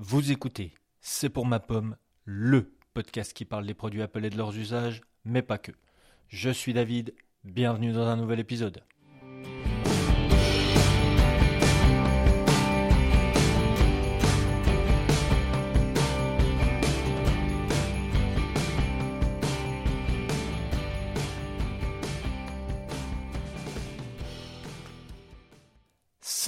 Vous écoutez C'est pour ma pomme, le podcast qui parle des produits Apple et de leurs usages, mais pas que. Je suis David, bienvenue dans un nouvel épisode.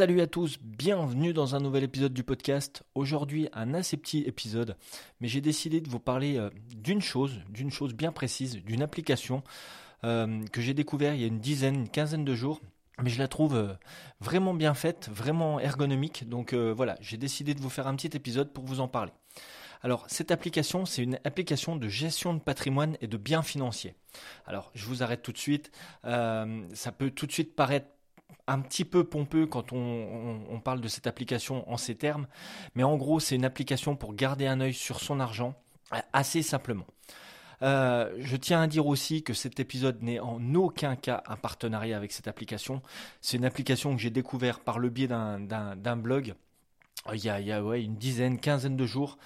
Salut à tous, bienvenue dans un nouvel épisode du podcast. Aujourd'hui un assez petit épisode, mais j'ai décidé de vous parler euh, d'une chose, d'une chose bien précise, d'une application euh, que j'ai découvert il y a une dizaine, une quinzaine de jours. Mais je la trouve euh, vraiment bien faite, vraiment ergonomique. Donc voilà, j'ai décidé de vous faire un petit épisode pour vous en parler. Alors, cette application, c'est une application de gestion de patrimoine et de biens financiers. Alors, je vous arrête tout de suite. ça peut tout de suite paraître un petit peu pompeux quand on, parle de cette application en ces termes, mais en gros c'est une application pour garder un œil sur son argent assez simplement. Euh, je tiens à dire aussi que cet épisode n'est en aucun cas un partenariat avec cette application. C'est une application que j'ai découvert par le biais d'un blog euh, il y a, une dizaine, quinzaine de jours,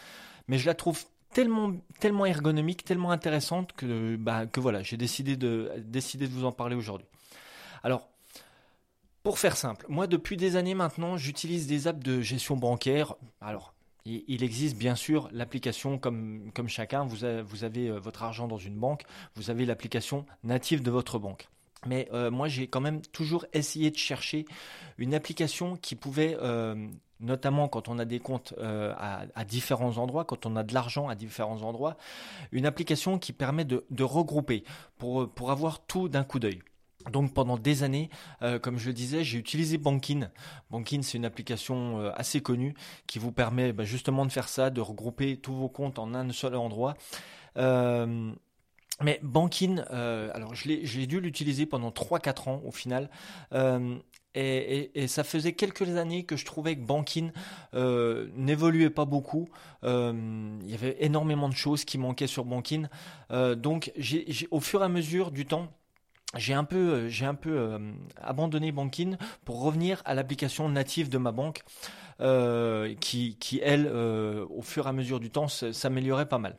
mais je la trouve tellement, tellement ergonomique, tellement intéressante que, bah, que voilà, j'ai décidé de, décidé de vous en parler aujourd'hui. Alors, pour faire simple, moi depuis des années maintenant, j'utilise des apps de gestion bancaire. Alors, il existe bien sûr l'application comme, chacun, vous avez, euh, votre argent dans une banque, vous avez l'application native de votre banque. Mais euh, moi, j'ai quand même toujours essayé de chercher une application qui pouvait, euh, notamment quand on a des comptes à, différents endroits, quand on a de l'argent à différents endroits, une application qui permet de, regrouper pour avoir tout d'un coup d'œil. Donc pendant des années, euh, comme je le disais, j'ai utilisé Bankin. Bankin, c'est une application euh, assez connue qui vous permet bah, justement de faire ça, de regrouper tous vos comptes en un seul endroit. Euh, mais Bankin, alors j'ai dû l'utiliser pendant 3-4 ans au final. Et, ça faisait quelques années que je trouvais que Bankin n'évoluait pas beaucoup. il y avait énormément de choses qui manquaient sur Bankin. donc au fur et à mesure du temps, j'ai un peu, euh, j'ai un peu euh, abandonné Bankin pour revenir à l'application native de ma banque, euh, qui, qui elle, au fur et à mesure du temps, s'améliorait pas mal.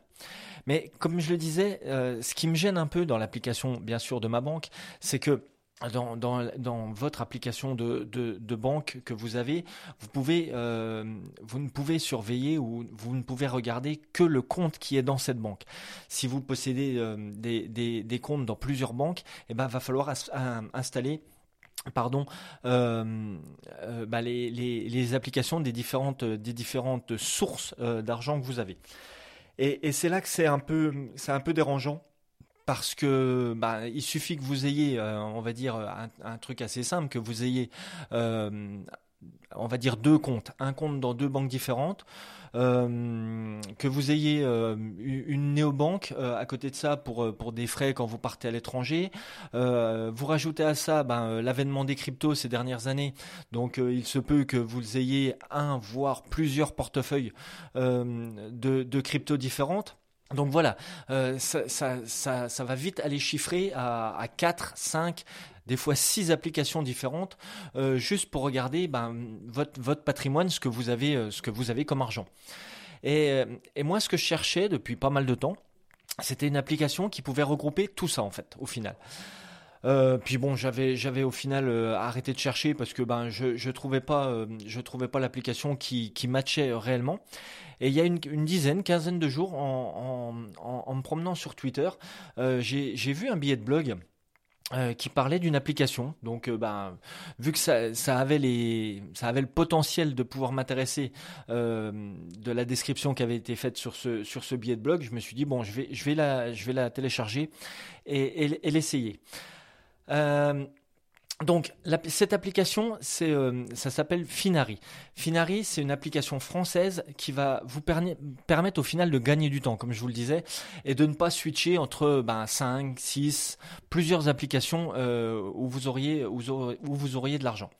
Mais comme je le disais, ce qui me gêne un peu dans l'application, bien sûr, de ma banque, c'est que dans, votre application de, banque que vous avez, euh, vous ne pouvez surveiller ou vous ne pouvez regarder que le compte qui est dans cette banque. Si vous possédez euh, des, comptes dans plusieurs banques, eh ben, va falloir installer euh, bah les, applications des différentes, sources d'argent que vous avez. Et, c'est là que c'est un peu dérangeant parce que bah, il suffit que vous ayez, euh, on va dire, un, truc assez simple, que vous ayez, euh, on va dire, deux comptes, un compte dans deux banques différentes, euh, que vous ayez une néobanque à côté de ça pour, des frais quand vous partez à l'étranger. vous rajoutez à ça ben, l'avènement des cryptos ces dernières années, donc il se peut que vous ayez un, voire plusieurs portefeuilles de cryptos différentes. Donc voilà, euh, ça, ça, ça, va vite aller chiffrer à, à 4, 5, des fois 6 applications différentes, euh, juste pour regarder ben, votre, votre patrimoine, ce que vous avez, euh, ce que vous avez comme argent. Et, et moi, ce que je cherchais depuis pas mal de temps, c'était une application qui pouvait regrouper tout ça en fait, au final. Euh, puis bon, j'avais j'avais au final euh, arrêté de chercher parce que ben je je trouvais pas euh, je trouvais pas l'application qui qui matchait réellement. Et il y a une, dizaine, quinzaine de jours, en, en, me promenant sur Twitter, j'ai vu un billet de blog. qui parlait d'une application. Donc, ben, vu que ça, ça, avait les, ça avait le potentiel de pouvoir m'intéresser de la description qui avait été faite sur ce, sur ce billet de blog, je me suis dit bon, je vais, je vais la, je vais la télécharger et, et l'essayer. Euh, donc cette application, euh, ça s'appelle Finari. Finari, c'est une application française qui va vous permettre au final de gagner du temps, comme je vous le disais, et de ne pas switcher entre ben, 5, 6, plusieurs applications euh, où, vous auriez de l'argent.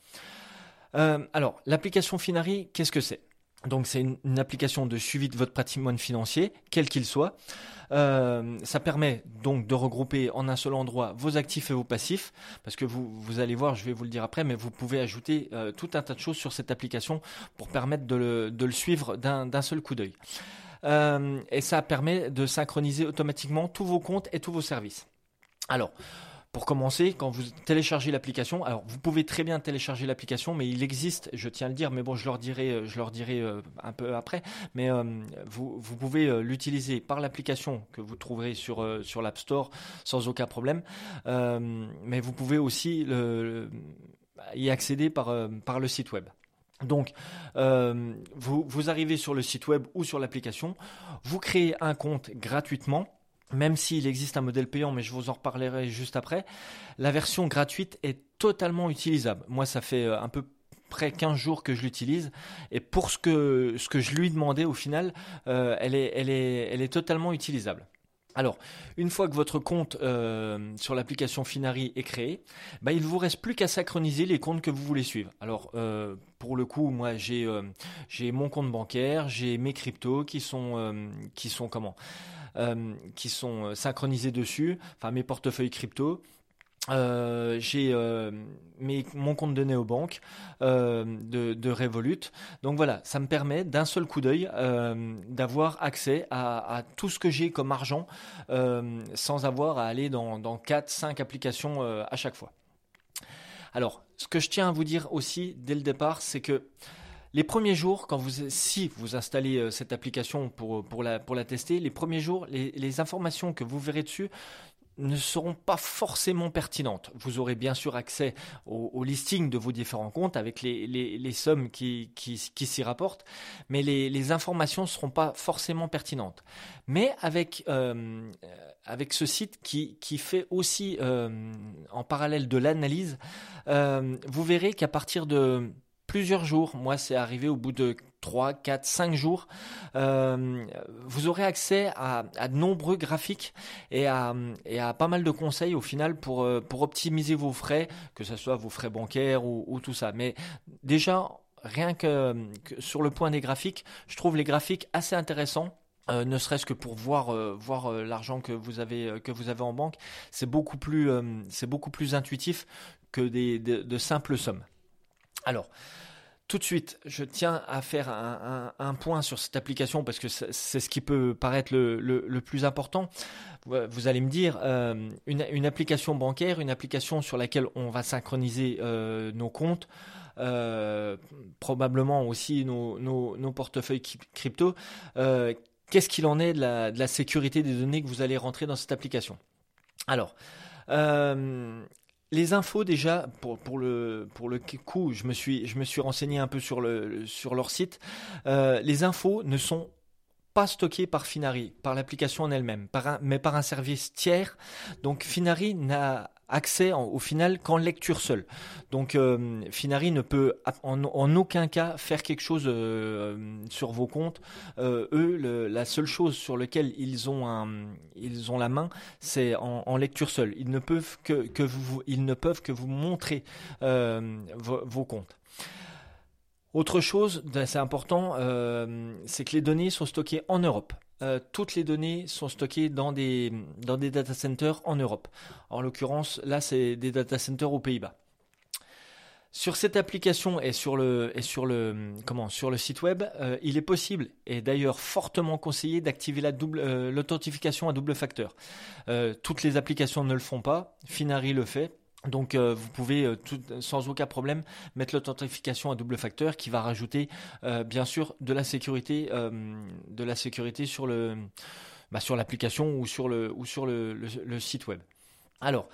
alors, l'application Finari, qu'est-ce que c'est? Donc c'est une, application de suivi de votre patrimoine financier, quel qu'il soit. Euh, ça permet donc de regrouper en un seul endroit vos actifs et vos passifs, parce que vous, vous allez voir, je vais vous le dire après, mais vous pouvez ajouter euh, tout un tas de choses sur cette application pour permettre de le, de le suivre d'un seul coup d'œil. Euh, et ça permet de synchroniser automatiquement tous vos comptes et tous vos services. Alors, pour commencer, quand vous téléchargez l'application, alors vous pouvez très bien télécharger l'application, mais il existe, je tiens à le dire, mais bon, je leur dirai, euh, je leur dirai euh, un peu après, mais euh, vous, pouvez l'utiliser par l'application que vous trouverez sur, sur l'App Store sans aucun problème, mais vous pouvez aussi y accéder par, par le site web. Donc, vous, vous arrivez sur le site web ou sur l'application, vous créez un compte gratuitement même s'il existe un modèle payant, mais je vous en reparlerai juste après, la version gratuite est totalement utilisable. Moi, ça fait euh, un peu près 15 jours que je l'utilise et pour ce que, ce que je lui demandais au final, euh, elle, est, elle, est, elle est totalement utilisable. Alors, une fois que votre compte euh, sur l'application Finari est créé, bah, il ne vous reste plus qu'à synchroniser les comptes que vous voulez suivre. Alors, pour le coup, moi, j'ai mon compte bancaire, j'ai mes cryptos qui sont qui sont comment? Qui sont euh, synchronisés dessus, enfin mes portefeuilles crypto. Euh, j'ai mon compte de néobank de, de, Revolut. Donc voilà, ça me permet d'un seul coup d'œil d'avoir accès à, tout ce que j'ai comme argent sans avoir à aller dans, dans 4-5 applications à chaque fois. Alors, ce que je tiens à vous dire aussi dès le départ, c'est que les premiers jours, quand vous, si vous installez euh, cette application pour, pour, la, pour la tester, les premiers jours, les, informations que vous verrez dessus ne seront pas forcément pertinentes. Vous aurez bien sûr accès au, listing de vos différents comptes avec les, les, sommes qui, qui, qui s'y rapportent, mais les, informations ne seront pas forcément pertinentes. Mais avec, euh, avec ce site qui, qui fait aussi euh, en parallèle de l'analyse, vous verrez qu'à partir de plusieurs jours. Moi, c'est arrivé au bout de 3, 4, 5 jours. Euh, vous aurez accès à, de nombreux graphiques et à, et à, pas mal de conseils au final pour, euh, pour optimiser vos frais, que ce soit vos frais bancaires ou, tout ça. Mais déjà, rien que, sur le point des graphiques, je trouve les graphiques assez intéressants. Euh, ne serait-ce que pour voir voir l'argent que vous avez que vous avez en banque, c'est beaucoup plus c'est beaucoup plus intuitif que des, de simples sommes. Alors, tout de suite, je tiens à faire un, point sur cette application parce que c'est ce qui peut paraître le, plus important. Vous allez me dire, euh, une, application bancaire, une application sur laquelle on va synchroniser euh, nos comptes, euh, probablement aussi nos, portefeuilles crypto. Qu'est-ce qu'il en est de la, de la, sécurité des données que vous allez rentrer dans cette application? Alors, les infos déjà pour, pour le pour le coup, je me suis je me suis renseigné un peu sur le sur leur site. Euh, les infos ne sont pas stockées par Finari, par l'application en elle-même, mais par un service tiers. Donc Finari n'a accès au final qu'en lecture seule. Donc euh, Finari ne peut en, aucun cas faire quelque chose euh, sur vos comptes. Euh, eux, la seule chose sur laquelle ils ont ils ont la main, c'est en, lecture seule. Ils ne peuvent que vous, ils ne peuvent que vous montrer vos, comptes. Autre chose c'est important, c'est que les données sont stockées en Europe. Euh, toutes les données sont stockées dans des, data centers en Europe. En l'occurrence, là, c'est des data centers aux Pays-Bas. Sur cette application et sur le, site web, euh, il est possible et d'ailleurs fortement conseillé d'activer euh, l'authentification à double facteur. toutes les applications ne le font pas. Finari le fait. Donc euh, vous pouvez euh, sans aucun problème mettre l'authentification à double facteur qui va rajouter euh, bien sûr de la sécurité de la sécurité sur le bah, sur l'application ou sur le ou sur le, site web. Alors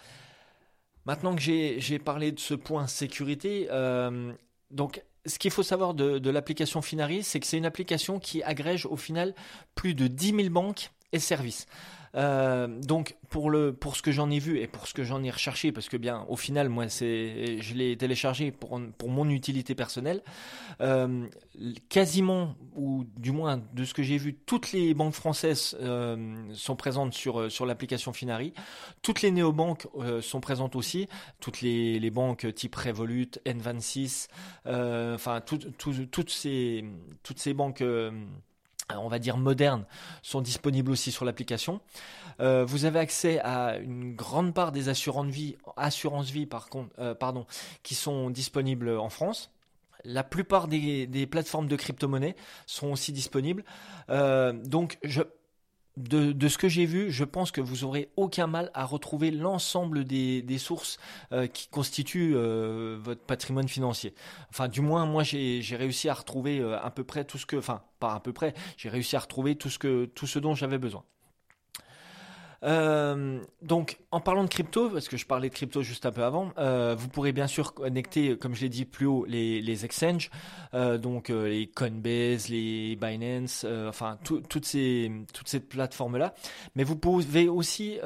maintenant que j'ai parlé de ce point sécurité, donc ce qu'il faut savoir de, l'application Finari, c'est que c'est une application qui agrège au final plus de 10 000 banques et services. Euh, donc pour le pour ce que j'en ai vu et pour ce que j'en ai recherché parce que bien au final moi c'est je l'ai téléchargé pour pour mon utilité personnelle euh, quasiment ou du moins de ce que j'ai vu toutes les banques françaises euh, sont présentes sur sur l'application Finari. Toutes les néobanques sont présentes aussi. Toutes les, les banques type Revolut N26 enfin toutes ces toutes ces banques on va dire modernes, sont disponibles aussi sur l'application. Euh, vous avez accès à une grande part des assurances vie, vie par contre, euh, pardon, qui sont disponibles en France. La plupart des, plateformes de crypto-monnaie sont aussi disponibles. Euh, donc, je, de, ce que j'ai vu, je pense que vous aurez aucun mal à retrouver l'ensemble des, sources euh, qui constituent euh, votre patrimoine financier. Enfin, du moins, moi, j'ai réussi à retrouver euh, à peu près tout ce que, j'ai réussi à retrouver tout ce que, tout ce dont j'avais besoin. Euh, donc, en parlant de crypto, parce que je parlais de crypto juste un peu avant, euh, vous pourrez bien sûr connecter, comme je l'ai dit plus haut, les, exchanges, euh, donc les Coinbase, les Binance, enfin toutes ces toutes ces plateformes là. Mais vous pouvez aussi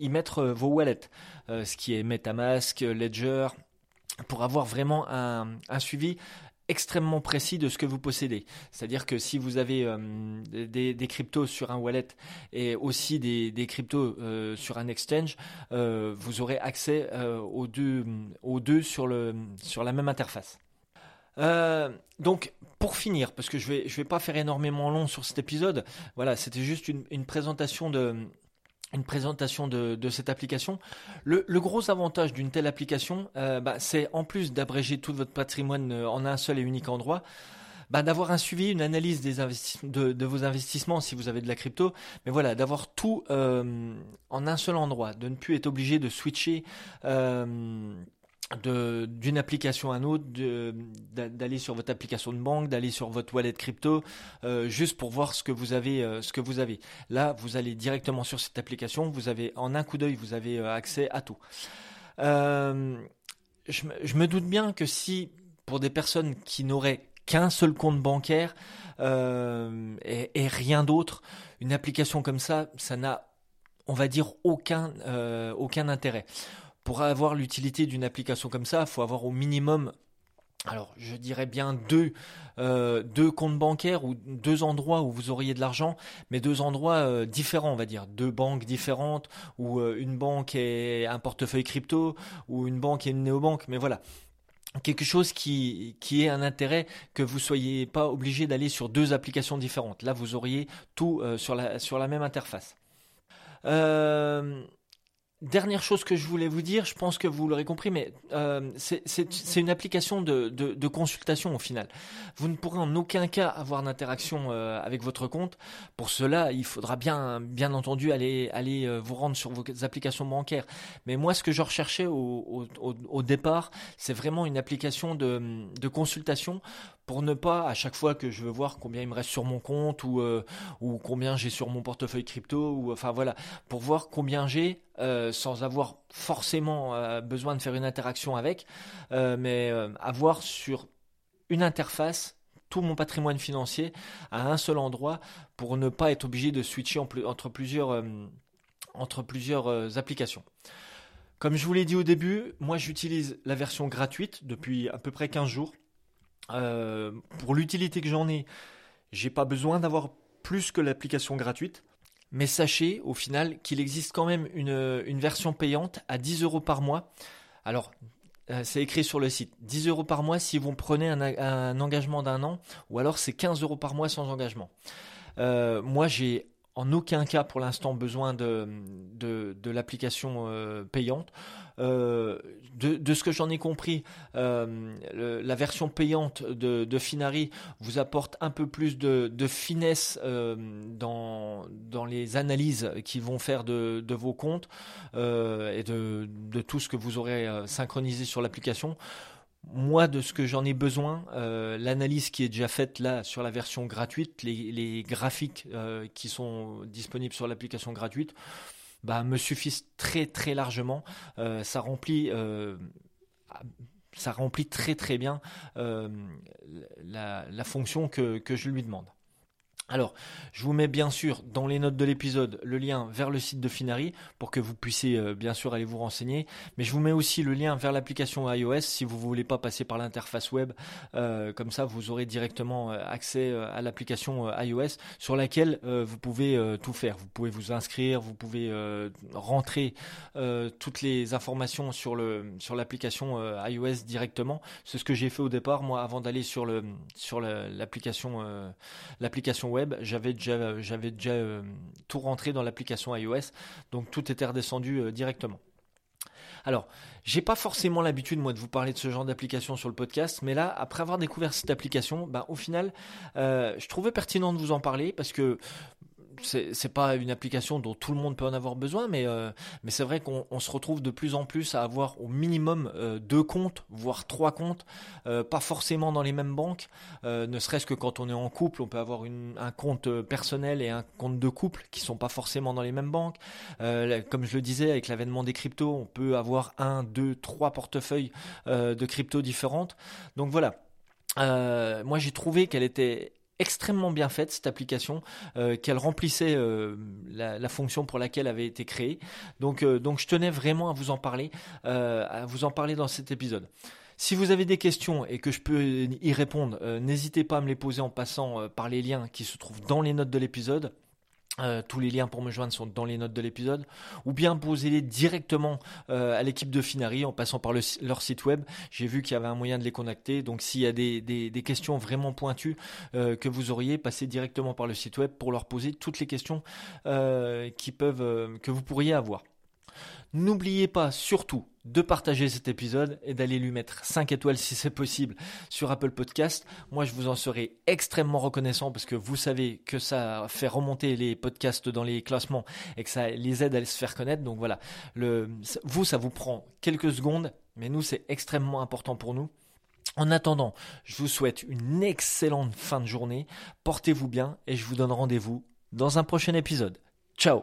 y mettre vos wallets, ce qui est MetaMask, Ledger, pour avoir vraiment un suivi extrêmement précis de ce que vous possédez. C'est-à-dire que si vous avez euh, des, cryptos sur un wallet et aussi des, cryptos euh, sur un exchange, euh, vous aurez accès aux deux, sur la même interface. donc, pour finir, parce que je vais, je vais pas faire énormément long sur cet épisode, voilà, c'était juste une présentation de, une présentation de, cette application. Le, gros avantage d'une telle application, euh, bah, c'est en plus d'abréger tout votre patrimoine euh, en un seul et unique endroit, bah, d'avoir un suivi, une analyse des de, vos investissements si vous avez de la crypto, mais voilà, d'avoir tout euh, en un seul endroit, de ne plus être obligé de switcher d'une application à une autre, d'aller sur votre application de banque, d'aller sur votre wallet crypto, euh, juste pour voir ce que vous avez, euh, ce que vous avez. Là, vous allez directement sur cette application, vous avez en un coup d'œil, vous avez euh, accès à tout. Je, me doute bien que si pour des personnes qui n'auraient qu'un seul compte bancaire et, rien d'autre, une application comme ça, ça n'a, on va dire, aucun intérêt pour avoir l'utilité d'une application comme ça, il faut avoir au minimum alors, je dirais bien deux, euh, deux comptes bancaires ou deux endroits où vous auriez de l'argent, mais deux endroits euh, différents, on va dire, deux banques différentes, ou euh, une banque et un portefeuille crypto, ou une banque et une néobanque. Mais voilà, quelque chose qui, qui ait un intérêt que vous soyez pas obligé d'aller sur deux applications différentes. Là, vous auriez tout sur la sur la même interface. Dernière chose que je voulais vous dire, je pense que vous l'aurez compris, mais euh, c'est une application de, consultation au final. Vous ne pourrez en aucun cas avoir d'interaction euh, avec votre compte. Pour cela, il faudra bien, entendu aller, euh, vous rendre sur vos applications bancaires. Mais moi, ce que je recherchais au, départ, c'est vraiment une application de consultation pour ne pas à chaque fois que je veux voir combien il me reste sur mon compte ou, euh, combien j'ai sur mon portefeuille crypto ou enfin voilà pour voir combien j'ai euh, sans avoir forcément euh, besoin de faire une interaction avec mais avoir sur une interface tout mon patrimoine financier à un seul endroit pour ne pas être obligé de switcher entre plusieurs entre plusieurs applications. Comme je vous l'ai dit au début, moi j'utilise la version gratuite depuis à peu près 15 jours euh, pour l'utilité que j'en ai, j'ai pas besoin d'avoir plus que l'application gratuite. Mais sachez au final qu'il existe quand même une, version payante à 10 euros par mois. Alors, euh, c'est écrit sur le site. 10 euros par mois si vous prenez un, engagement d'un an, ou alors c'est 15 euros par mois sans engagement. Euh, moi, j'ai en aucun cas pour l'instant besoin de, de, l'application euh, payante. Euh, de, ce que j'en ai compris, euh, la version payante de, de, Finari vous apporte un peu plus de, finesse dans, dans les analyses qu'ils vont faire de, vos comptes et de, de tout ce que vous aurez synchronisé sur l'application moi, de ce que j'en ai besoin, euh, l'analyse qui est déjà faite là sur la version gratuite, les, graphiques euh, qui sont disponibles sur l'application gratuite, bah, me suffisent très très largement. Euh, ça remplit ça remplit très très bien la, fonction que, je lui demande. Alors, je vous mets bien sûr dans les notes de l'épisode le lien vers le site de Finari pour que vous puissiez euh, bien sûr aller vous renseigner. Mais je vous mets aussi le lien vers l'application iOS si vous ne voulez pas passer par l'interface web. Euh, comme ça, vous aurez directement euh, accès à l'application iOS sur laquelle vous pouvez tout faire. Vous pouvez vous inscrire, vous pouvez rentrer toutes les informations sur l'application iOS directement. C'est ce que j'ai fait au départ moi avant d'aller sur le sur l'application l'application j'avais déjà, j'avais déjà euh, tout rentré dans l'application iOS, donc tout était redescendu euh, directement. Alors, j'ai pas forcément l'habitude moi de vous parler de ce genre d'application sur le podcast, mais là, après avoir découvert cette application, bah, au final, euh, je trouvais pertinent de vous en parler parce que c'est pas une application dont tout le monde peut en avoir besoin, mais, euh, c'est vrai qu'on se retrouve de plus en plus à avoir au minimum euh, deux comptes, voire trois comptes, euh, pas forcément dans les mêmes banques, ne serait-ce que quand on est en couple, on peut avoir un compte personnel et un compte de couple qui sont pas forcément dans les mêmes banques. comme je le disais, avec l'avènement des cryptos, on peut avoir un, deux, trois portefeuilles de cryptos différentes. Donc voilà. moi j'ai trouvé qu'elle était extrêmement bien faite cette application, euh, qu'elle remplissait euh, la, fonction pour laquelle elle avait été créée. Donc, euh, donc je tenais vraiment à vous en parler, à vous en parler dans cet épisode. Si vous avez des questions et que je peux y répondre, n'hésitez pas à me les poser en passant par les liens qui se trouvent dans les notes de l'épisode. Euh, tous les liens pour me joindre sont dans les notes de l'épisode, ou bien posez-les directement euh, à l'équipe de Finari en passant par leur site web. J'ai vu qu'il y avait un moyen de les connecter, donc s'il y a des, questions vraiment pointues euh, que vous auriez, passez directement par le site web pour leur poser toutes les questions qui peuvent, que vous pourriez avoir. N'oubliez pas surtout de partager cet épisode et d'aller lui mettre 5 étoiles si c'est possible sur Apple Podcast. Moi, je vous en serai extrêmement reconnaissant parce que vous savez que ça fait remonter les podcasts dans les classements et que ça les aide à se faire connaître. Donc voilà, vous, ça vous prend quelques secondes, mais nous, c'est extrêmement important pour nous. En attendant, je vous souhaite une excellente fin de journée. Portez-vous bien et je vous donne rendez-vous dans un prochain épisode. Ciao